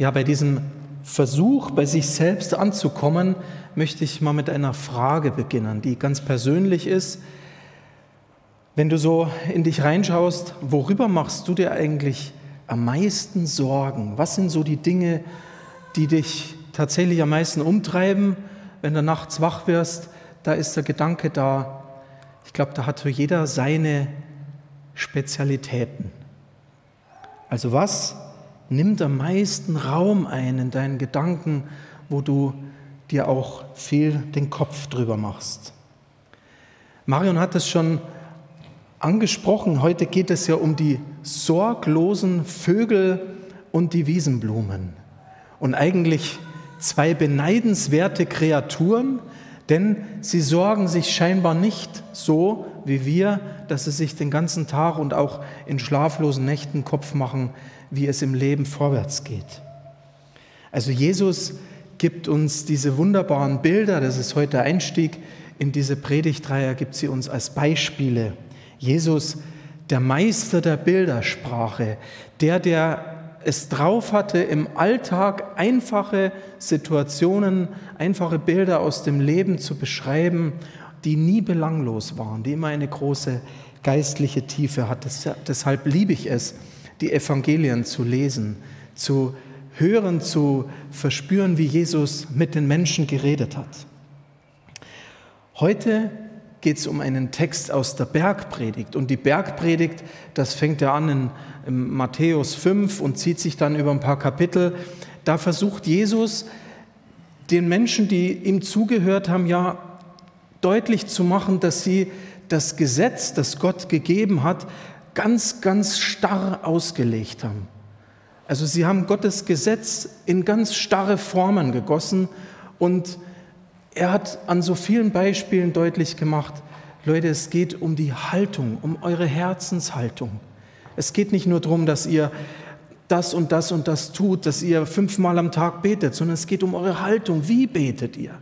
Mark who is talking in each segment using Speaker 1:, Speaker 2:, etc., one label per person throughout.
Speaker 1: Ja, bei diesem Versuch, bei sich selbst anzukommen, möchte ich mal mit einer Frage beginnen, die ganz persönlich ist. Wenn du so in dich reinschaust, worüber machst du dir eigentlich am meisten Sorgen? Was sind so die Dinge, die dich tatsächlich am meisten umtreiben? Wenn du nachts wach wirst, da ist der Gedanke da. Ich glaube, da hat so jeder seine Spezialitäten. Also was nimmt am meisten Raum ein in deinen Gedanken, wo du dir auch viel den Kopf drüber machst. Marion hat es schon angesprochen, heute geht es ja um die sorglosen Vögel und die Wiesenblumen. Und eigentlich zwei beneidenswerte Kreaturen, denn sie sorgen sich scheinbar nicht so wie wir, dass sie sich den ganzen Tag und auch in schlaflosen Nächten Kopf machen, wie es im Leben vorwärts geht. Also Jesus gibt uns diese wunderbaren Bilder, das ist heute der Einstieg in diese Predigtreihe, gibt sie uns als Beispiele. Jesus, der Meister der Bildersprache, der, der es drauf hatte, im Alltag einfache Situationen, einfache Bilder aus dem Leben zu beschreiben, die nie belanglos waren, die immer eine große geistliche Tiefe hat. Deshalb liebe ich es, die Evangelien zu lesen, zu hören, zu verspüren, wie Jesus mit den Menschen geredet hat. Heute geht es um einen Text aus der Bergpredigt. Und die Bergpredigt, das fängt ja an in, in Matthäus 5 und zieht sich dann über ein paar Kapitel. Da versucht Jesus den Menschen, die ihm zugehört haben, ja deutlich zu machen, dass sie das Gesetz, das Gott gegeben hat, ganz, ganz starr ausgelegt haben. Also sie haben Gottes Gesetz in ganz starre Formen gegossen und er hat an so vielen Beispielen deutlich gemacht, Leute, es geht um die Haltung, um eure Herzenshaltung. Es geht nicht nur darum, dass ihr das und das und das tut, dass ihr fünfmal am Tag betet, sondern es geht um eure Haltung. Wie betet ihr?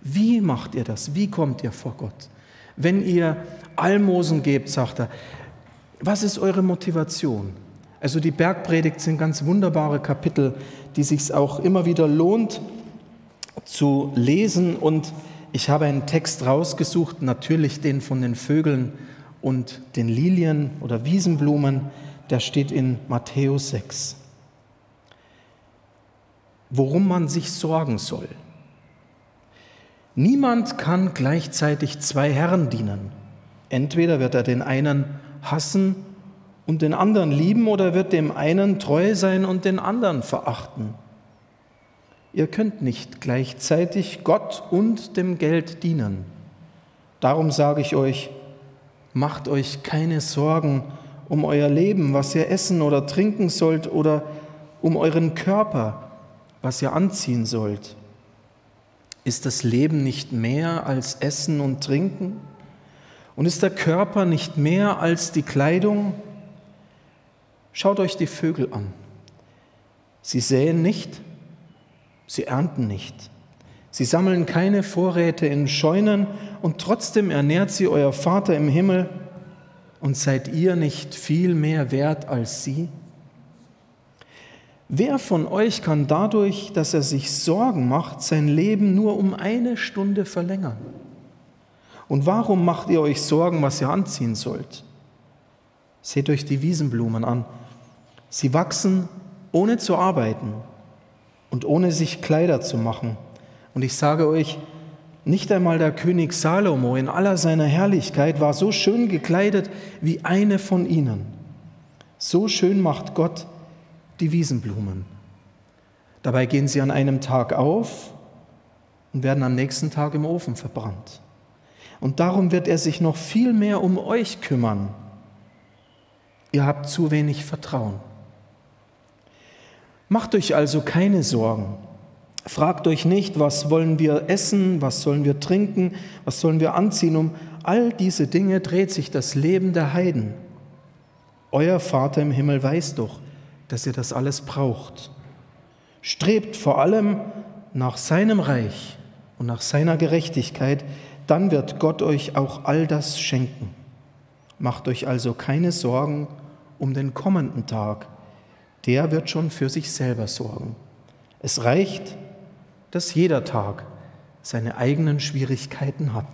Speaker 1: Wie macht ihr das? Wie kommt ihr vor Gott? Wenn ihr Almosen gebt, sagt er, was ist eure Motivation? Also die Bergpredigt sind ganz wunderbare Kapitel, die sich auch immer wieder lohnt zu lesen. Und ich habe einen Text rausgesucht, natürlich den von den Vögeln und den Lilien oder Wiesenblumen. Der steht in Matthäus 6. Worum man sich sorgen soll. Niemand kann gleichzeitig zwei Herren dienen. Entweder wird er den einen hassen und den anderen lieben oder wird dem einen treu sein und den anderen verachten. Ihr könnt nicht gleichzeitig Gott und dem Geld dienen. Darum sage ich euch, macht euch keine Sorgen um euer Leben, was ihr essen oder trinken sollt, oder um euren Körper, was ihr anziehen sollt. Ist das Leben nicht mehr als Essen und Trinken? Und ist der Körper nicht mehr als die Kleidung? Schaut euch die Vögel an. Sie säen nicht, sie ernten nicht. Sie sammeln keine Vorräte in Scheunen und trotzdem ernährt sie euer Vater im Himmel. Und seid ihr nicht viel mehr wert als sie? Wer von euch kann dadurch, dass er sich Sorgen macht, sein Leben nur um eine Stunde verlängern? Und warum macht ihr euch Sorgen, was ihr anziehen sollt? Seht euch die Wiesenblumen an. Sie wachsen ohne zu arbeiten und ohne sich Kleider zu machen. Und ich sage euch, nicht einmal der König Salomo in aller seiner Herrlichkeit war so schön gekleidet wie eine von ihnen. So schön macht Gott die Wiesenblumen. Dabei gehen sie an einem Tag auf und werden am nächsten Tag im Ofen verbrannt. Und darum wird er sich noch viel mehr um euch kümmern. Ihr habt zu wenig Vertrauen. Macht euch also keine Sorgen. Fragt euch nicht, was wollen wir essen, was sollen wir trinken, was sollen wir anziehen. Um all diese Dinge dreht sich das Leben der Heiden. Euer Vater im Himmel weiß doch, dass ihr das alles braucht. Strebt vor allem nach seinem Reich und nach seiner Gerechtigkeit, dann wird Gott euch auch all das schenken. Macht euch also keine Sorgen um den kommenden Tag, der wird schon für sich selber sorgen. Es reicht, dass jeder Tag seine eigenen Schwierigkeiten hat.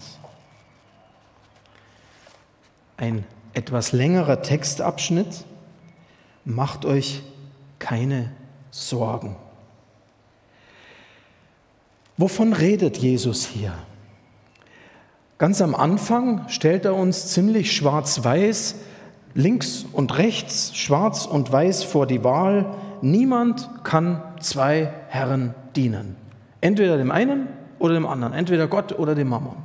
Speaker 1: Ein etwas längerer Textabschnitt, macht euch keine Sorgen. Wovon redet Jesus hier? Ganz am Anfang stellt er uns ziemlich schwarz-weiß, links und rechts, schwarz und weiß vor die Wahl. Niemand kann zwei Herren dienen. Entweder dem einen oder dem anderen, entweder Gott oder dem Mammon.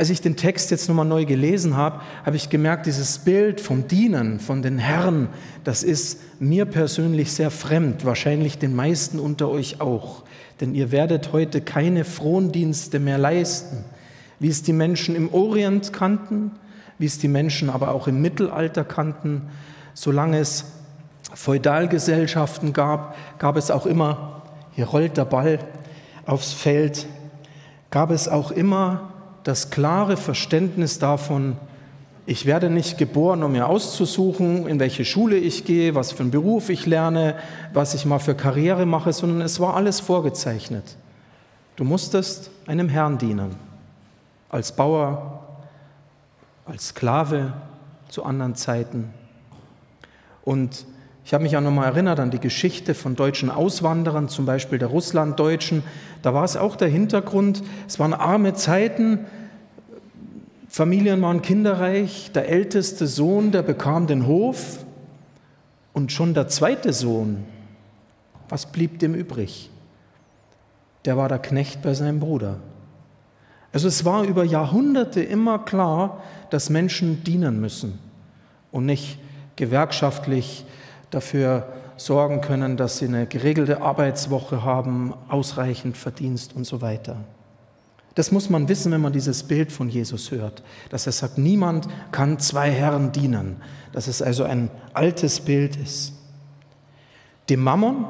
Speaker 1: Als ich den Text jetzt nochmal neu gelesen habe, habe ich gemerkt, dieses Bild vom Dienen, von den Herren, das ist mir persönlich sehr fremd, wahrscheinlich den meisten unter euch auch. Denn ihr werdet heute keine Frondienste mehr leisten, wie es die Menschen im Orient kannten, wie es die Menschen aber auch im Mittelalter kannten. Solange es Feudalgesellschaften gab, gab es auch immer, hier rollt der Ball aufs Feld, gab es auch immer das klare Verständnis davon, ich werde nicht geboren, um mir auszusuchen, in welche Schule ich gehe, was für einen Beruf ich lerne, was ich mal für Karriere mache, sondern es war alles vorgezeichnet. Du musstest einem Herrn dienen, als Bauer, als Sklave zu anderen Zeiten. Und ich habe mich auch nochmal erinnert an die Geschichte von deutschen Auswanderern, zum Beispiel der Russlanddeutschen. Da war es auch der Hintergrund, es waren arme Zeiten, Familien waren kinderreich, der älteste Sohn, der bekam den Hof und schon der zweite Sohn, was blieb dem übrig? Der war der Knecht bei seinem Bruder. Also es war über Jahrhunderte immer klar, dass Menschen dienen müssen und nicht gewerkschaftlich dafür sorgen können, dass sie eine geregelte Arbeitswoche haben, ausreichend Verdienst und so weiter. Das muss man wissen, wenn man dieses Bild von Jesus hört, dass er sagt, niemand kann zwei Herren dienen, dass es also ein altes Bild ist. Dem Mammon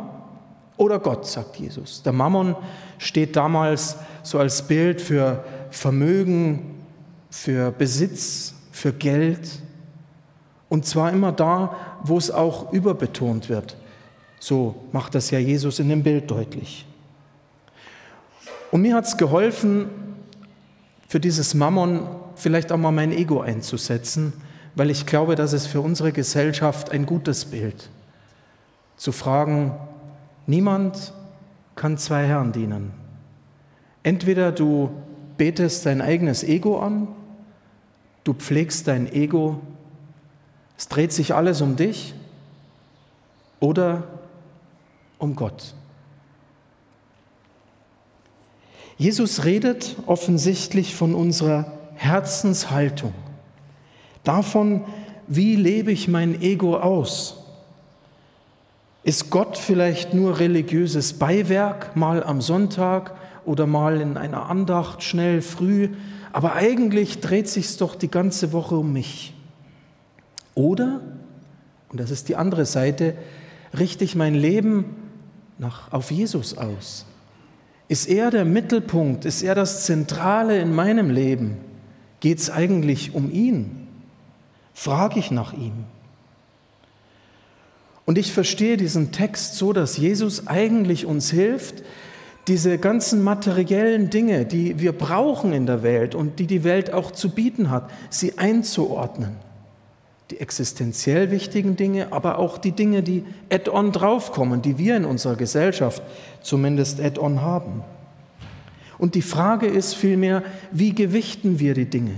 Speaker 1: oder Gott, sagt Jesus. Der Mammon steht damals so als Bild für Vermögen, für Besitz, für Geld. Und zwar immer da, wo es auch überbetont wird. So macht das ja Jesus in dem Bild deutlich. Und mir hat es geholfen, für dieses Mammon vielleicht auch mal mein Ego einzusetzen, weil ich glaube, dass es für unsere Gesellschaft ein gutes Bild. Zu fragen, niemand kann zwei Herren dienen. Entweder du betest dein eigenes Ego an, du pflegst dein Ego, es dreht sich alles um dich oder um Gott. Jesus redet offensichtlich von unserer Herzenshaltung, davon, wie lebe ich mein Ego aus. Ist Gott vielleicht nur religiöses Beiwerk, mal am Sonntag oder mal in einer Andacht schnell früh, aber eigentlich dreht sich doch die ganze Woche um mich. Oder, und das ist die andere Seite, richte ich mein Leben nach, auf Jesus aus. Ist er der Mittelpunkt? Ist er das Zentrale in meinem Leben? Geht es eigentlich um ihn? Frage ich nach ihm. Und ich verstehe diesen Text so, dass Jesus eigentlich uns hilft, diese ganzen materiellen Dinge, die wir brauchen in der Welt und die die Welt auch zu bieten hat, sie einzuordnen. Die existenziell wichtigen Dinge, aber auch die Dinge, die add-on draufkommen, die wir in unserer Gesellschaft zumindest add-on haben. Und die Frage ist vielmehr, wie gewichten wir die Dinge?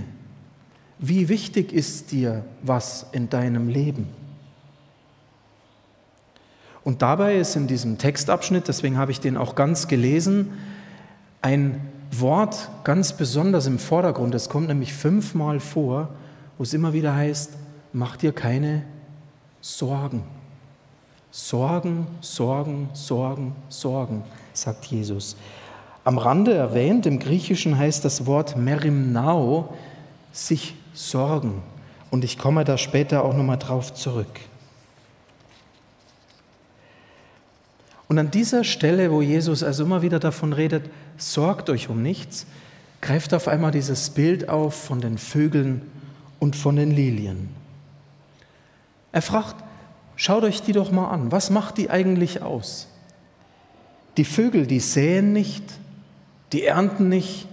Speaker 1: Wie wichtig ist dir was in deinem Leben? Und dabei ist in diesem Textabschnitt, deswegen habe ich den auch ganz gelesen, ein Wort ganz besonders im Vordergrund. Es kommt nämlich fünfmal vor, wo es immer wieder heißt, mach dir keine Sorgen. Sorgen, Sorgen, Sorgen, Sorgen, sagt Jesus. Am Rande erwähnt, im Griechischen heißt das Wort merimnao, sich sorgen. Und ich komme da später auch nochmal drauf zurück. Und an dieser Stelle, wo Jesus also immer wieder davon redet, sorgt euch um nichts, greift auf einmal dieses Bild auf von den Vögeln und von den Lilien. Er fragt, Schaut euch die doch mal an. Was macht die eigentlich aus? Die Vögel, die säen nicht, die ernten nicht,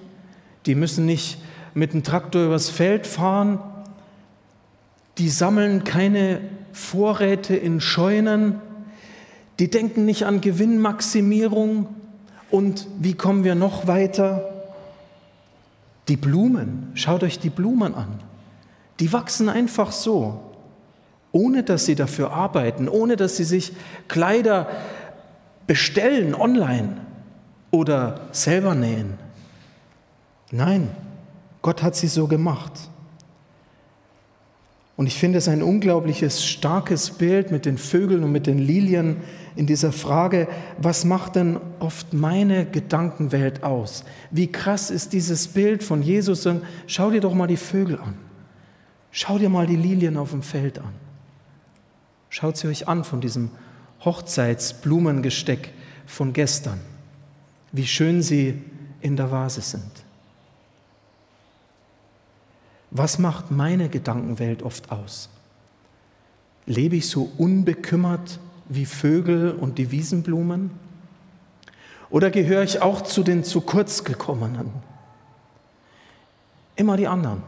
Speaker 1: die müssen nicht mit dem Traktor übers Feld fahren, die sammeln keine Vorräte in Scheunen, die denken nicht an Gewinnmaximierung und wie kommen wir noch weiter? Die Blumen, schaut euch die Blumen an, die wachsen einfach so, ohne dass sie dafür arbeiten, ohne dass sie sich Kleider bestellen online oder selber nähen. Nein, Gott hat sie so gemacht. Und ich finde es ein unglaubliches, starkes Bild mit den Vögeln und mit den Lilien in dieser Frage, was macht denn oft meine Gedankenwelt aus? Wie krass ist dieses Bild von Jesus? schau dir doch mal die Vögel an. Schau dir mal die Lilien auf dem Feld an. Schaut sie euch an von diesem Hochzeitsblumengesteck von gestern. Wie schön sie in der Vase sind. Was macht meine Gedankenwelt oft aus? Lebe ich so unbekümmert wie Vögel und die Wiesenblumen? Oder gehöre ich auch zu den zu kurz gekommenen? Immer die anderen.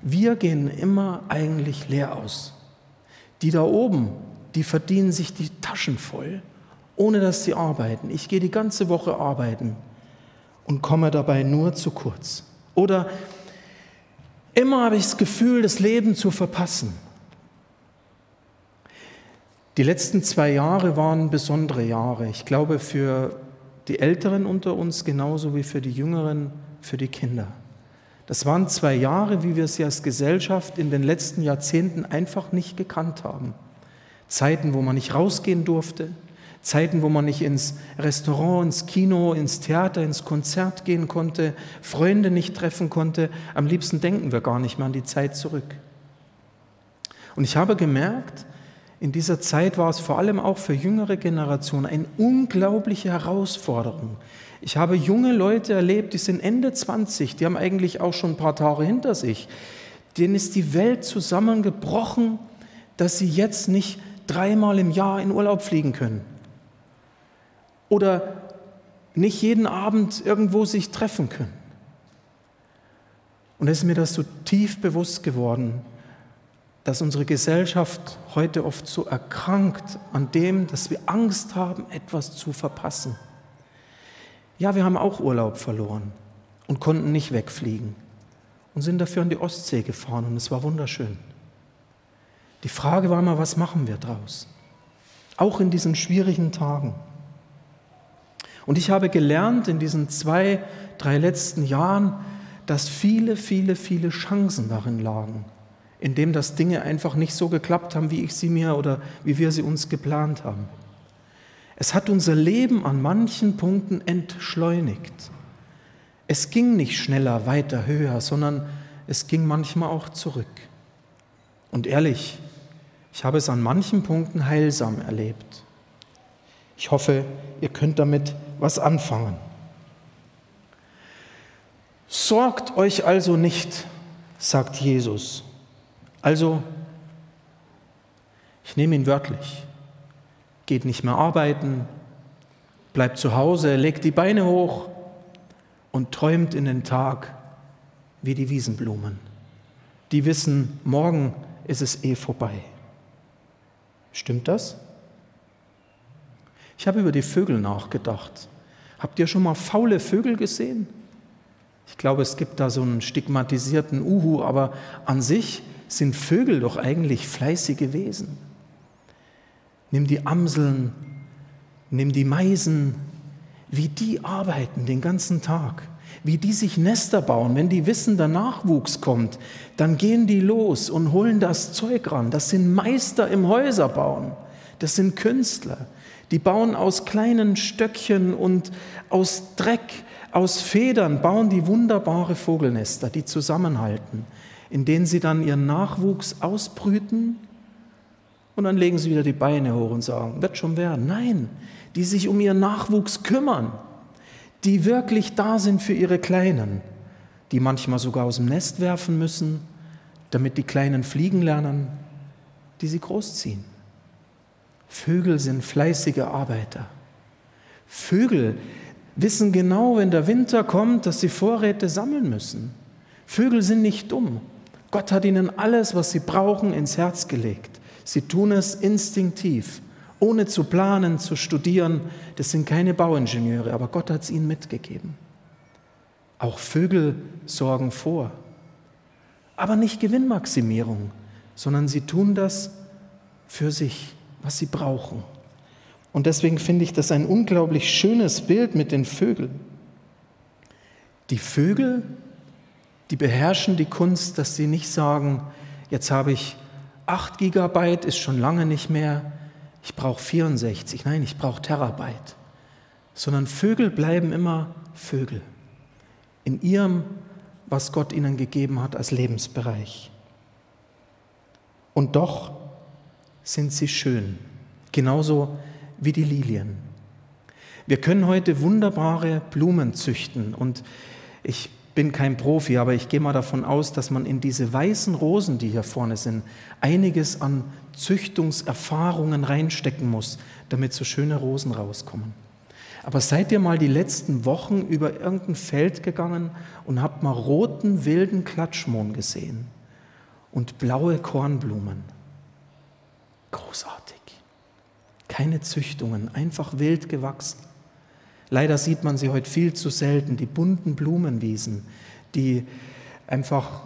Speaker 1: Wir gehen immer eigentlich leer aus. Die da oben, die verdienen sich die Taschen voll, ohne dass sie arbeiten. Ich gehe die ganze Woche arbeiten und komme dabei nur zu kurz. Oder Immer habe ich das Gefühl, das Leben zu verpassen. Die letzten zwei Jahre waren besondere Jahre. Ich glaube, für die Älteren unter uns genauso wie für die Jüngeren, für die Kinder. Das waren zwei Jahre, wie wir sie als Gesellschaft in den letzten Jahrzehnten einfach nicht gekannt haben. Zeiten, wo man nicht rausgehen durfte, Zeiten, wo man nicht ins Restaurant, ins Kino, ins Theater, ins Konzert gehen konnte, Freunde nicht treffen konnte. Am liebsten denken wir gar nicht mehr an die Zeit zurück. Und ich habe gemerkt, in dieser Zeit war es vor allem auch für jüngere Generationen eine unglaubliche Herausforderung. Ich habe junge Leute erlebt, die sind Ende 20, die haben eigentlich auch schon ein paar Tage hinter sich. Denen ist die Welt zusammengebrochen, dass sie jetzt nicht dreimal im Jahr in Urlaub fliegen können oder nicht jeden Abend irgendwo sich treffen können. Und es ist mir das so tief bewusst geworden, dass unsere Gesellschaft heute oft so erkrankt an dem, dass wir Angst haben, etwas zu verpassen. Ja, wir haben auch Urlaub verloren und konnten nicht wegfliegen und sind dafür an die Ostsee gefahren und es war wunderschön. Die Frage war mal, was machen wir draus? Auch in diesen schwierigen Tagen. Und ich habe gelernt in diesen zwei, drei letzten Jahren, dass viele, viele, viele Chancen darin lagen, indem das Dinge einfach nicht so geklappt haben, wie ich sie mir oder wie wir sie uns geplant haben. Es hat unser Leben an manchen Punkten entschleunigt. Es ging nicht schneller, weiter, höher, sondern es ging manchmal auch zurück. Und ehrlich, ich habe es an manchen Punkten heilsam erlebt. Ich hoffe, ihr könnt damit was anfangen. Sorgt euch also nicht, sagt Jesus. Also, ich nehme ihn wörtlich. Geht nicht mehr arbeiten, bleibt zu Hause, legt die Beine hoch und träumt in den Tag wie die Wiesenblumen. Die wissen, morgen ist es eh vorbei. Stimmt das? Ich habe über die Vögel nachgedacht. Habt ihr schon mal faule Vögel gesehen? Ich glaube, es gibt da so einen stigmatisierten Uhu, aber an sich sind Vögel doch eigentlich fleißige Wesen. Nimm die Amseln, nimm die Meisen, wie die arbeiten den ganzen Tag, wie die sich Nester bauen. Wenn die wissen, der Nachwuchs kommt, dann gehen die los und holen das Zeug ran. Das sind Meister im Häuserbauen, das sind Künstler. Die bauen aus kleinen Stöckchen und aus Dreck, aus Federn, bauen die wunderbare Vogelnester, die zusammenhalten, in denen sie dann ihren Nachwuchs ausbrüten und dann legen sie wieder die Beine hoch und sagen, wird schon werden. Nein, die sich um ihren Nachwuchs kümmern, die wirklich da sind für ihre Kleinen, die manchmal sogar aus dem Nest werfen müssen, damit die Kleinen fliegen lernen, die sie großziehen. Vögel sind fleißige Arbeiter. Vögel wissen genau, wenn der Winter kommt, dass sie Vorräte sammeln müssen. Vögel sind nicht dumm. Gott hat ihnen alles, was sie brauchen, ins Herz gelegt. Sie tun es instinktiv, ohne zu planen, zu studieren. Das sind keine Bauingenieure, aber Gott hat es ihnen mitgegeben. Auch Vögel sorgen vor. Aber nicht Gewinnmaximierung, sondern sie tun das für sich, was sie brauchen. Und deswegen finde ich das ein unglaublich schönes Bild mit den Vögeln. Die Vögel, die beherrschen die Kunst, dass sie nicht sagen, jetzt habe ich 8 Gigabyte, ist schon lange nicht mehr, ich brauche 64, nein, ich brauche Terabyte. Sondern Vögel bleiben immer Vögel in ihrem, was Gott ihnen gegeben hat als Lebensbereich. Und doch sind sie schön, genauso wie die Lilien. Wir können heute wunderbare Blumen züchten und ich bin kein Profi, aber ich gehe mal davon aus, dass man in diese weißen Rosen, die hier vorne sind, einiges an Züchtungserfahrungen reinstecken muss, damit so schöne Rosen rauskommen. Aber seid ihr mal die letzten Wochen über irgendein Feld gegangen und habt mal roten, wilden Klatschmohn gesehen und blaue Kornblumen? Großartig. Keine Züchtungen, einfach wild gewachsen. Leider sieht man sie heute viel zu selten, die bunten Blumenwiesen, die einfach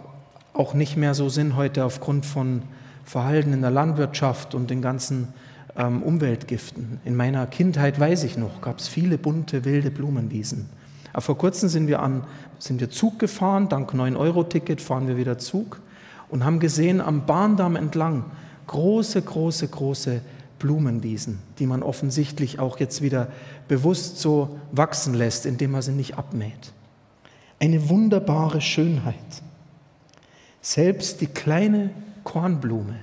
Speaker 1: auch nicht mehr so sind heute aufgrund von Verhalten in der Landwirtschaft und den ganzen ähm, Umweltgiften. In meiner Kindheit weiß ich noch, gab es viele bunte, wilde Blumenwiesen. Aber vor kurzem sind wir, an, sind wir Zug gefahren, dank 9-Euro-Ticket fahren wir wieder Zug und haben gesehen am Bahndamm entlang große, große, große Blumenwiesen, die man offensichtlich auch jetzt wieder bewusst so wachsen lässt, indem man sie nicht abmäht. Eine wunderbare Schönheit. Selbst die kleine Kornblume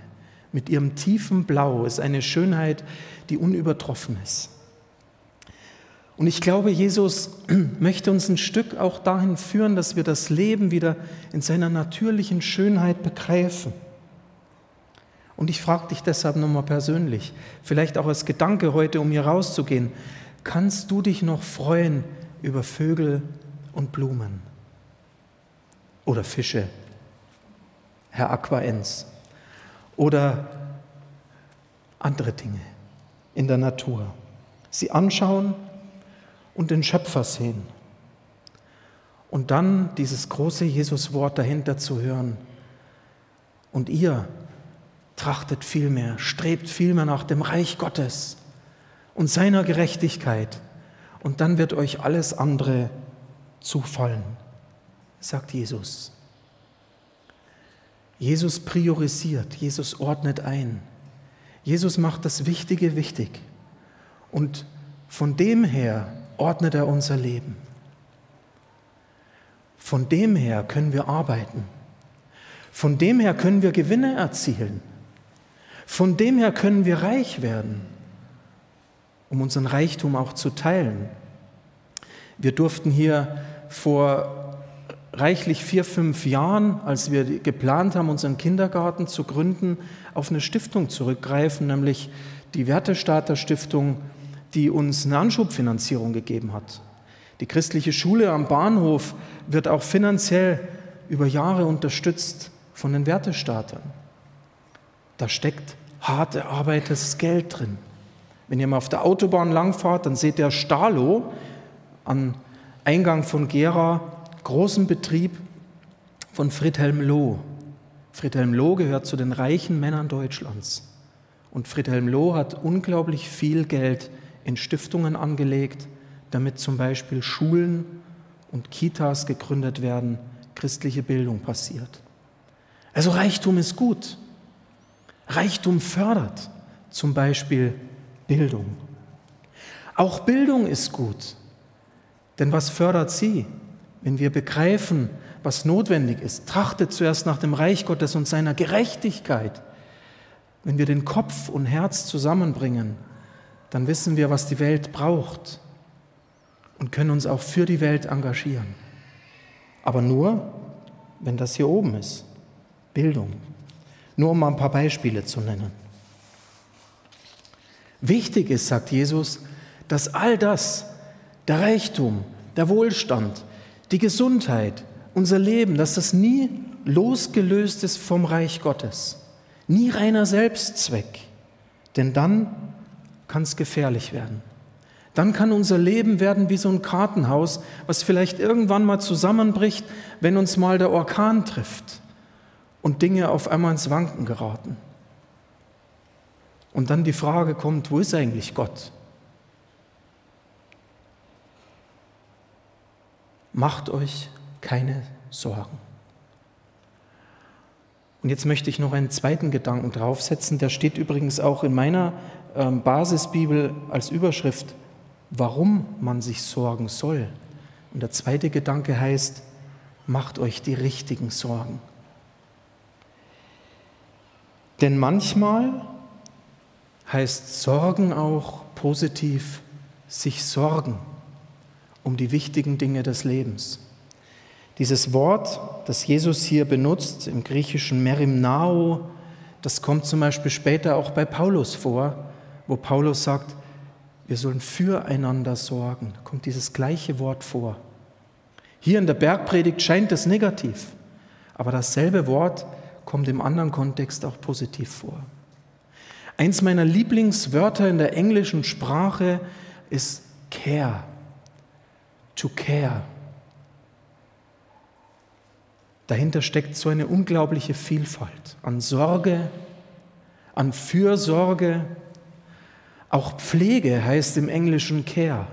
Speaker 1: mit ihrem tiefen Blau ist eine Schönheit, die unübertroffen ist. Und ich glaube, Jesus möchte uns ein Stück auch dahin führen, dass wir das Leben wieder in seiner natürlichen Schönheit begreifen. Und ich frage dich deshalb nochmal persönlich, vielleicht auch als Gedanke heute, um hier rauszugehen, kannst du dich noch freuen über Vögel und Blumen oder Fische, Herr Aquaens? oder andere Dinge in der Natur. Sie anschauen und den Schöpfer sehen. Und dann dieses große Jesuswort dahinter zu hören. Und ihr trachtet vielmehr, strebt vielmehr nach dem Reich Gottes und seiner Gerechtigkeit. Und dann wird euch alles andere zufallen, sagt Jesus. Jesus priorisiert, Jesus ordnet ein. Jesus macht das Wichtige wichtig. Und von dem her ordnet er unser Leben. Von dem her können wir arbeiten. Von dem her können wir Gewinne erzielen. Von dem her können wir reich werden, um unseren Reichtum auch zu teilen. Wir durften hier vor reichlich vier, fünf Jahren, als wir geplant haben, unseren Kindergarten zu gründen, auf eine Stiftung zurückgreifen, nämlich die Wertestarter Stiftung, die uns eine Anschubfinanzierung gegeben hat. Die christliche Schule am Bahnhof wird auch finanziell über Jahre unterstützt von den Wertestartern. Da steckt hart erarbeitetes Geld drin. Wenn ihr mal auf der Autobahn langfahrt, dann seht ihr Stalo am Eingang von Gera großen Betrieb von Friedhelm Loh. Friedhelm Loh gehört zu den reichen Männern Deutschlands. Und Friedhelm Loh hat unglaublich viel Geld in Stiftungen angelegt, damit zum Beispiel Schulen und Kitas gegründet werden, christliche Bildung passiert. Also Reichtum ist gut. Reichtum fördert zum Beispiel Bildung. Auch Bildung ist gut. Denn was fördert sie? wenn wir begreifen, was notwendig ist, trachtet zuerst nach dem Reich Gottes und seiner Gerechtigkeit. Wenn wir den Kopf und Herz zusammenbringen, dann wissen wir, was die Welt braucht und können uns auch für die Welt engagieren. Aber nur, wenn das hier oben ist. Bildung. Nur um mal ein paar Beispiele zu nennen. Wichtig ist, sagt Jesus, dass all das, der Reichtum, der Wohlstand, die Gesundheit, unser Leben, dass das nie losgelöst ist vom Reich Gottes. Nie reiner Selbstzweck. Denn dann kann es gefährlich werden. Dann kann unser Leben werden wie so ein Kartenhaus, was vielleicht irgendwann mal zusammenbricht, wenn uns mal der Orkan trifft und Dinge auf einmal ins Wanken geraten. Und dann die Frage kommt, wo ist eigentlich Gott? Macht euch keine Sorgen. Und jetzt möchte ich noch einen zweiten Gedanken draufsetzen, der steht übrigens auch in meiner ähm, Basisbibel als Überschrift, warum man sich sorgen soll. Und der zweite Gedanke heißt, macht euch die richtigen Sorgen. Denn manchmal heißt Sorgen auch positiv sich sorgen um die wichtigen Dinge des Lebens. Dieses Wort, das Jesus hier benutzt, im griechischen Merimnao, das kommt zum Beispiel später auch bei Paulus vor, wo Paulus sagt, wir sollen füreinander sorgen. Da kommt dieses gleiche Wort vor. Hier in der Bergpredigt scheint es negativ, aber dasselbe Wort kommt im anderen Kontext auch positiv vor. Eins meiner Lieblingswörter in der englischen Sprache ist care, to care. Dahinter steckt so eine unglaubliche Vielfalt an Sorge, an Fürsorge. Auch Pflege heißt im Englischen Care.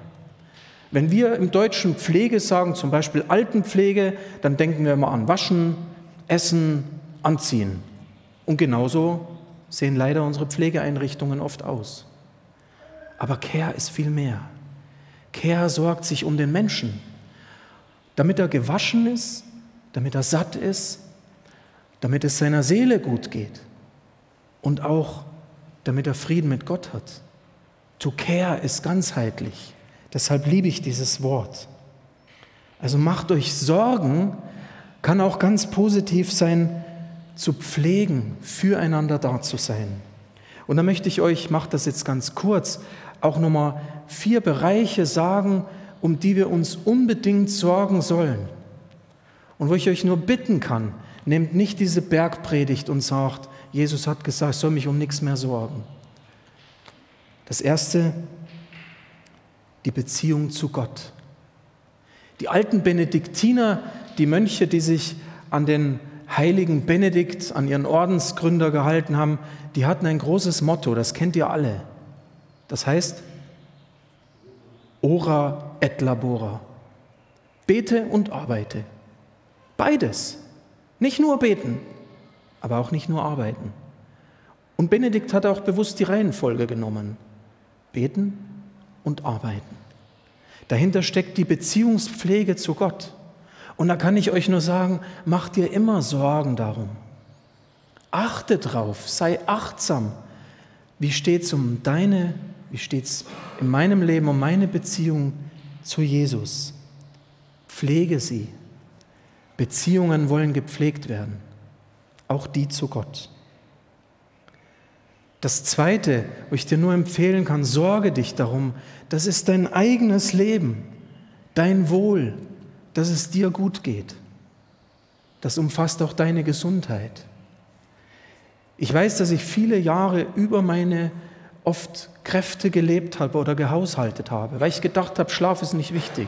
Speaker 1: Wenn wir im Deutschen Pflege sagen, zum Beispiel Altenpflege, dann denken wir immer an Waschen, Essen, Anziehen. Und genauso sehen leider unsere Pflegeeinrichtungen oft aus. Aber Care ist viel mehr. Care sorgt sich um den Menschen, damit er gewaschen ist, damit er satt ist, damit es seiner Seele gut geht und auch damit er Frieden mit Gott hat. To care ist ganzheitlich. Deshalb liebe ich dieses Wort. Also macht euch Sorgen, kann auch ganz positiv sein, zu pflegen, füreinander da zu sein. Und da möchte ich euch, mache das jetzt ganz kurz, auch nochmal vier Bereiche sagen, um die wir uns unbedingt sorgen sollen. Und wo ich euch nur bitten kann, nehmt nicht diese Bergpredigt und sagt, Jesus hat gesagt, ich soll mich um nichts mehr sorgen. Das erste, die Beziehung zu Gott. Die alten Benediktiner, die Mönche, die sich an den heiligen Benedikt, an ihren Ordensgründer gehalten haben, die hatten ein großes Motto, das kennt ihr alle. Das heißt, ora et labora. Bete und arbeite. Beides. Nicht nur beten, aber auch nicht nur arbeiten. Und Benedikt hat auch bewusst die Reihenfolge genommen. Beten und arbeiten. Dahinter steckt die Beziehungspflege zu Gott. Und da kann ich euch nur sagen, macht dir immer Sorgen darum. Achte drauf, sei achtsam. Wie steht es um deine, wie steht es in meinem Leben um meine Beziehung zu Jesus? Pflege sie. Beziehungen wollen gepflegt werden, auch die zu Gott. Das Zweite, wo ich dir nur empfehlen kann, sorge dich darum, das ist dein eigenes Leben, dein Wohl, dass es dir gut geht. Das umfasst auch deine Gesundheit. Ich weiß, dass ich viele Jahre über meine oft Kräfte gelebt habe oder gehaushaltet habe, weil ich gedacht habe, Schlaf ist nicht wichtig.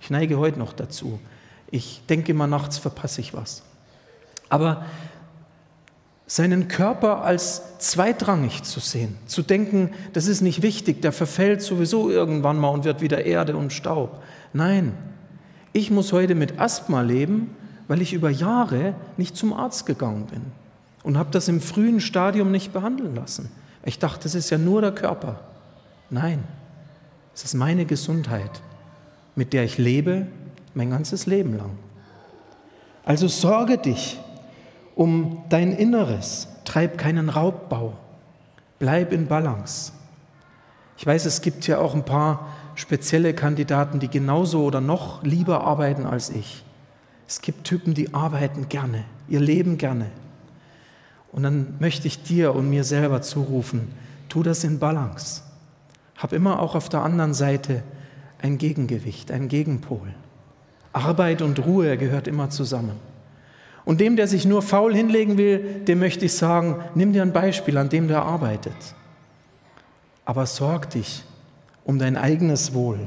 Speaker 1: Ich neige heute noch dazu. Ich denke immer, nachts verpasse ich was. Aber seinen Körper als zweitrangig zu sehen, zu denken, das ist nicht wichtig, der verfällt sowieso irgendwann mal und wird wieder Erde und Staub. Nein, ich muss heute mit Asthma leben, weil ich über Jahre nicht zum Arzt gegangen bin und habe das im frühen Stadium nicht behandeln lassen. Ich dachte, das ist ja nur der Körper. Nein, es ist meine Gesundheit, mit der ich lebe mein ganzes Leben lang. Also sorge dich um dein Inneres, treib keinen Raubbau, bleib in Balance. Ich weiß, es gibt ja auch ein paar spezielle Kandidaten, die genauso oder noch lieber arbeiten als ich. Es gibt Typen, die arbeiten gerne, ihr Leben gerne. Und dann möchte ich dir und mir selber zurufen, tu das in Balance. Hab immer auch auf der anderen Seite ein Gegengewicht, ein Gegenpol. Arbeit und Ruhe gehört immer zusammen. Und dem, der sich nur faul hinlegen will, dem möchte ich sagen, nimm dir ein Beispiel, an dem der arbeitet. Aber sorg dich um dein eigenes Wohl.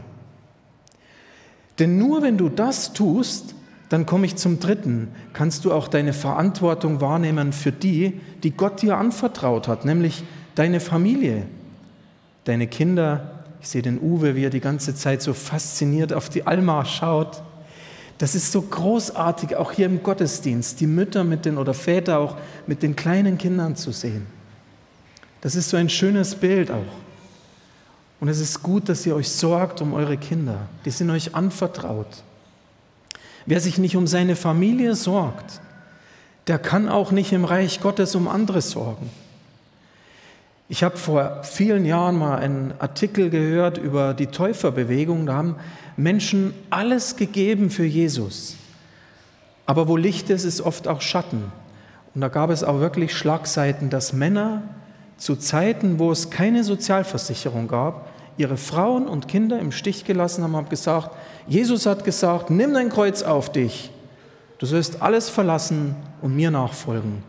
Speaker 1: Denn nur wenn du das tust, dann komme ich zum Dritten, kannst du auch deine Verantwortung wahrnehmen für die, die Gott dir anvertraut hat, nämlich deine Familie, deine Kinder. Ich sehe den Uwe, wie er die ganze Zeit so fasziniert auf die Alma schaut. Das ist so großartig, auch hier im Gottesdienst, die Mütter mit den oder Väter auch mit den kleinen Kindern zu sehen. Das ist so ein schönes Bild auch. Und es ist gut, dass ihr euch sorgt um eure Kinder. Die sind euch anvertraut. Wer sich nicht um seine Familie sorgt, der kann auch nicht im Reich Gottes um andere sorgen. Ich habe vor vielen Jahren mal einen Artikel gehört über die Täuferbewegung. Da haben Menschen alles gegeben für Jesus. Aber wo Licht ist, ist oft auch Schatten. Und da gab es auch wirklich Schlagseiten, dass Männer zu Zeiten, wo es keine Sozialversicherung gab, ihre Frauen und Kinder im Stich gelassen haben, haben gesagt, Jesus hat gesagt, nimm dein Kreuz auf dich. Du sollst alles verlassen und mir nachfolgen.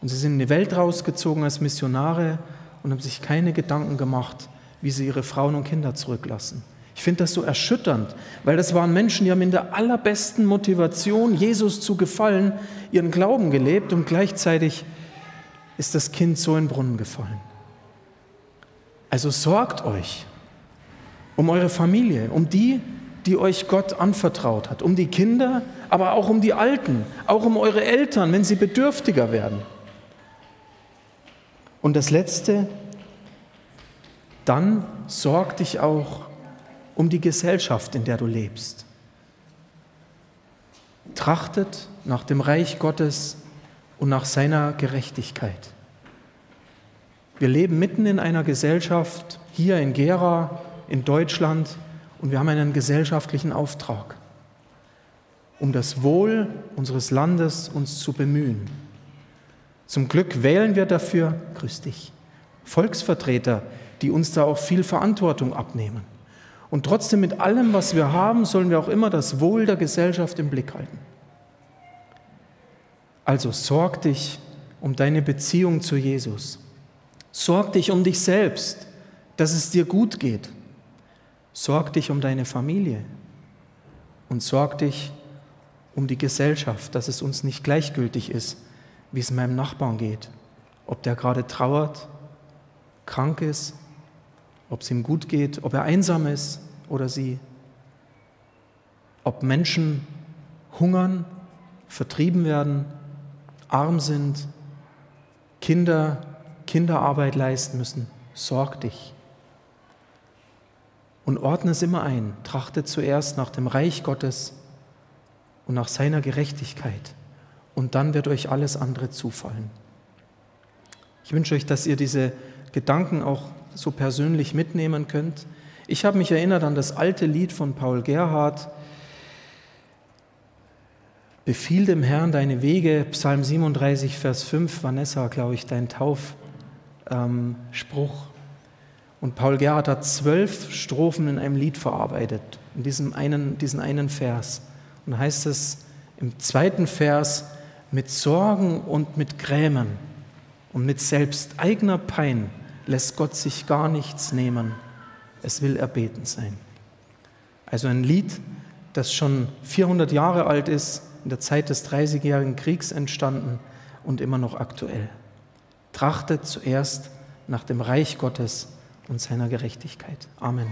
Speaker 1: Und sie sind in die Welt rausgezogen als Missionare und haben sich keine Gedanken gemacht, wie sie ihre Frauen und Kinder zurücklassen. Ich finde das so erschütternd, weil das waren Menschen, die haben in der allerbesten Motivation, Jesus zu gefallen, ihren Glauben gelebt und gleichzeitig ist das Kind so in den Brunnen gefallen. Also sorgt euch um eure Familie, um die, die euch Gott anvertraut hat, um die Kinder, aber auch um die Alten, auch um eure Eltern, wenn sie bedürftiger werden. Und das Letzte, dann sorg dich auch um die Gesellschaft, in der du lebst. Trachtet nach dem Reich Gottes und nach seiner Gerechtigkeit. Wir leben mitten in einer Gesellschaft, hier in Gera, in Deutschland, und wir haben einen gesellschaftlichen Auftrag, um das Wohl unseres Landes uns zu bemühen. Zum Glück wählen wir dafür, grüß dich, Volksvertreter, die uns da auch viel Verantwortung abnehmen. Und trotzdem mit allem, was wir haben, sollen wir auch immer das Wohl der Gesellschaft im Blick halten. Also sorg dich um deine Beziehung zu Jesus. Sorg dich um dich selbst, dass es dir gut geht. Sorg dich um deine Familie und sorg dich um die Gesellschaft, dass es uns nicht gleichgültig ist, wie es meinem Nachbarn geht, ob der gerade trauert, krank ist, ob es ihm gut geht, ob er einsam ist oder sie, ob Menschen hungern, vertrieben werden, arm sind, Kinder Kinderarbeit leisten müssen. Sorg dich. Und ordne es immer ein. Trachte zuerst nach dem Reich Gottes und nach seiner Gerechtigkeit. Und dann wird euch alles andere zufallen. Ich wünsche euch, dass ihr diese Gedanken auch so persönlich mitnehmen könnt. Ich habe mich erinnert an das alte Lied von Paul Gerhardt, Befiehl dem Herrn deine Wege, Psalm 37, Vers 5, Vanessa, glaube ich, dein Tauf, ähm. Und Paul Gerhardt hat zwölf Strophen in einem Lied verarbeitet, in diesem einen, diesen einen Vers. Und da heißt es im zweiten Vers, mit Sorgen und mit Grämen und mit selbst eigener Pein lässt Gott sich gar nichts nehmen. Es will erbeten sein. Also ein Lied, das schon 400 Jahre alt ist, in der Zeit des Dreißigjährigen Kriegs entstanden und immer noch aktuell. Trachtet zuerst nach dem Reich Gottes und seiner Gerechtigkeit. Amen.